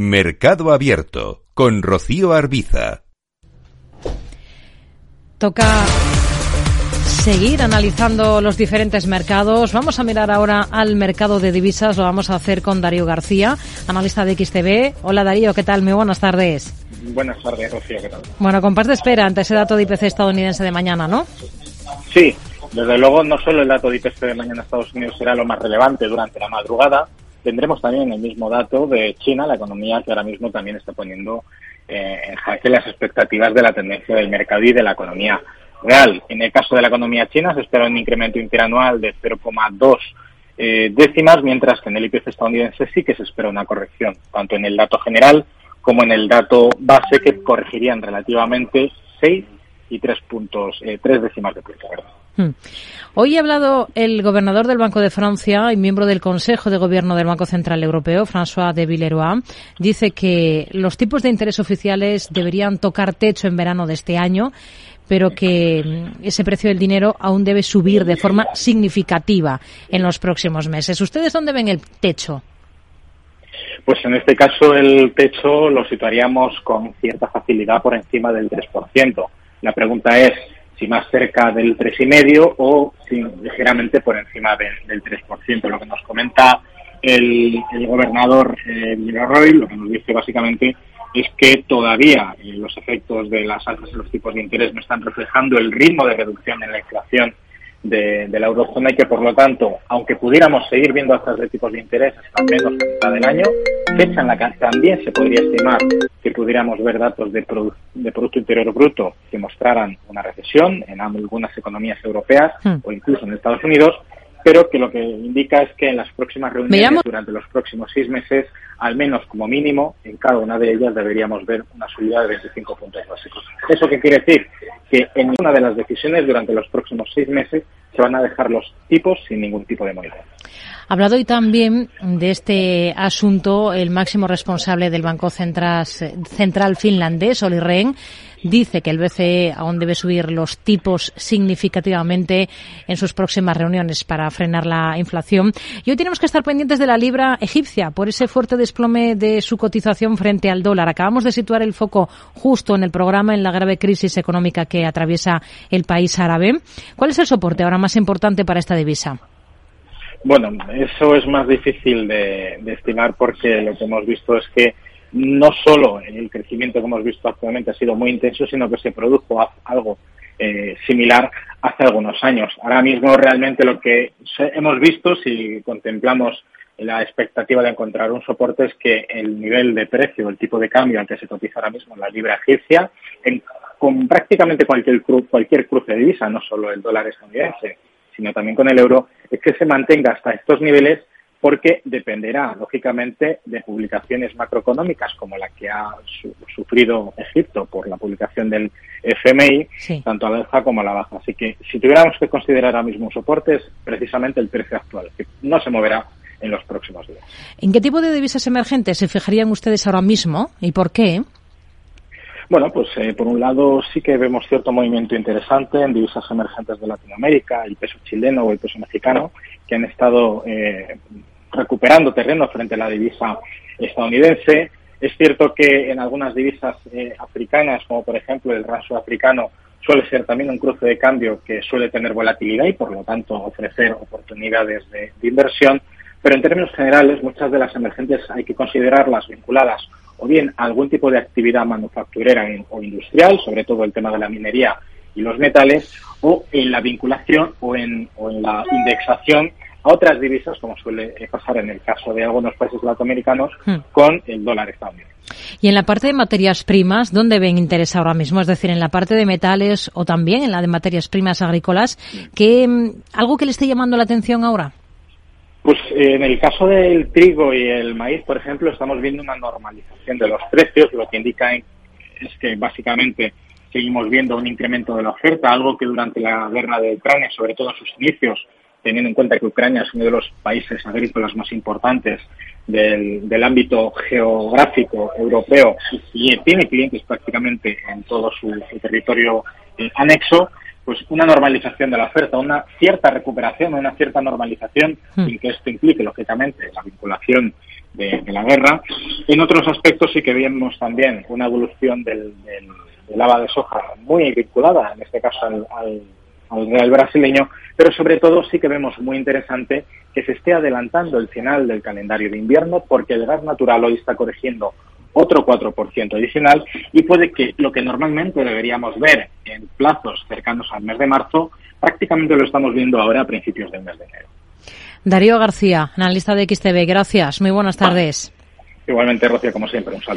Mercado Abierto con Rocío Arbiza. Toca seguir analizando los diferentes mercados. Vamos a mirar ahora al mercado de divisas. Lo vamos a hacer con Darío García, analista de XTB. Hola Darío, ¿qué tal? Muy buenas tardes. Buenas tardes, Rocío, ¿qué tal? Bueno, con paz de espera ante ese dato de IPC estadounidense de mañana, ¿no? Sí, desde luego no solo el dato de IPC de mañana en Estados Unidos será lo más relevante durante la madrugada, tendremos también el mismo dato de China, la economía que ahora mismo también está poniendo eh, en jaque las expectativas de la tendencia del mercado y de la economía real. En el caso de la economía china se espera un incremento interanual de 0,2 eh, décimas, mientras que en el IPC estadounidense sí que se espera una corrección, tanto en el dato general como en el dato base, que corregirían relativamente 6 y 3 puntos, eh, 3 décimas de punto. Hmm. Hoy ha hablado el gobernador del Banco de Francia y miembro del Consejo de Gobierno del Banco Central Europeo, François de Villeroy. Dice que los tipos de interés oficiales deberían tocar techo en verano de este año, pero que mm, ese precio del dinero aún debe subir de forma significativa en los próximos meses. ¿Ustedes dónde ven el techo? Pues en este caso el techo lo situaríamos con cierta facilidad por encima del 3%. La pregunta es, si más cerca del 3,5 o si ligeramente por encima del 3%. Lo que nos comenta el, gobernador eh, Roy, lo que nos dice básicamente es que todavía eh, los efectos de las alzas en los tipos de interés no están reflejando el ritmo de reducción en la inflación de, la eurozona y que por lo tanto, aunque pudiéramos seguir viendo alzas de tipos de interés hasta menos la del año, fecha en la que también se podría estimar que pudiéramos ver datos de, de Producto Interior Bruto que mostraran una recesión en algunas economías europeas hmm. o incluso en Estados Unidos, pero que lo que indica es que en las próximas reuniones, durante los próximos seis meses, al menos como mínimo, en cada una de ellas deberíamos ver una subida de 25 puntos básicos. ¿Eso qué quiere decir? Que en ninguna de las decisiones durante los próximos seis meses se van a dejar los tipos sin ningún tipo de movimiento. Ha hablado hoy también de este asunto el máximo responsable del Banco Central, Central finlandés, Oli Rehn, dice que el BCE aún debe subir los tipos significativamente en sus próximas reuniones para frenar la inflación. Y hoy tenemos que estar pendientes de la libra egipcia por ese fuerte desplome de su cotización frente al dólar. Acabamos de situar el foco justo en el programa en la grave crisis económica que atraviesa el país árabe. ¿Cuál es el soporte ahora más importante para esta divisa? Bueno, eso es más difícil de, estimar porque lo que hemos visto es que no solo el crecimiento que hemos visto actualmente ha sido muy intenso, sino que se produjo algo eh, similar hace algunos años. Ahora mismo realmente lo que hemos visto, si contemplamos la expectativa de encontrar un soporte, es que el nivel de precio, el tipo de cambio al que se cotiza ahora mismo en la libra egipcia, con prácticamente cualquier, cualquier cruce de divisa, no solo el dólar estadounidense, sino también con el euro, es que se mantenga hasta estos niveles porque dependerá, lógicamente, de publicaciones macroeconómicas como la que ha sufrido Egipto por la publicación del FMI, tanto a la alza como a la baja. Así que si tuviéramos que considerar ahora mismo un soporte es precisamente el precio actual, que no se moverá en los próximos días. ¿En qué tipo de divisas emergentes se fijarían ustedes ahora mismo y por qué? Bueno, pues eh, por un lado sí que vemos cierto movimiento interesante en divisas emergentes de Latinoamérica, el peso chileno o el peso mexicano, que han estado eh, recuperando terreno frente a la divisa estadounidense. Es cierto que en algunas divisas eh, africanas, como por ejemplo el raso africano, suele ser también un cruce de cambio que suele tener volatilidad y por lo tanto ofrecer oportunidades de inversión. Pero en términos generales, muchas de las emergentes hay que considerarlas vinculadas o bien algún tipo de actividad manufacturera o industrial, sobre todo el tema de la minería y los metales, o en la vinculación o en, la indexación a otras divisas, como suele pasar en el caso de algunos países latinoamericanos, hmm. con el dólar estadounidense. Y en la parte de materias primas, ¿dónde ven interés ahora mismo? Es decir, en la parte de metales o también en la de materias primas agrícolas, ¿qué, mm, ¿algo que le esté llamando la atención ahora? Pues eh, en el caso del trigo y el maíz, por ejemplo, estamos viendo una normalización de los precios, lo que indica es que básicamente seguimos viendo un incremento de la oferta, algo que durante la guerra de Ucrania, sobre todo en sus inicios, teniendo en cuenta que Ucrania es uno de los países agrícolas más importantes del, ámbito geográfico europeo y tiene clientes prácticamente en todo su, territorio eh, anexo, pues una normalización de la oferta, una cierta recuperación, una cierta normalización, hmm. sin que esto implique, lógicamente, la vinculación de, la guerra, En otros aspectos sí que vemos también una evolución del, del, lava de soja muy vinculada, en este caso al, al, al real brasileño, pero sobre todo sí que vemos muy interesante que se esté adelantando el final del calendario de invierno porque el gas natural hoy está corrigiendo otro 4% adicional y puede que lo que normalmente deberíamos ver en plazos cercanos al mes de marzo, prácticamente lo estamos viendo ahora a principios del mes de enero. Darío García, analista de XTV, gracias. Muy buenas tardes. Igualmente, Rocío, como siempre, un saludo.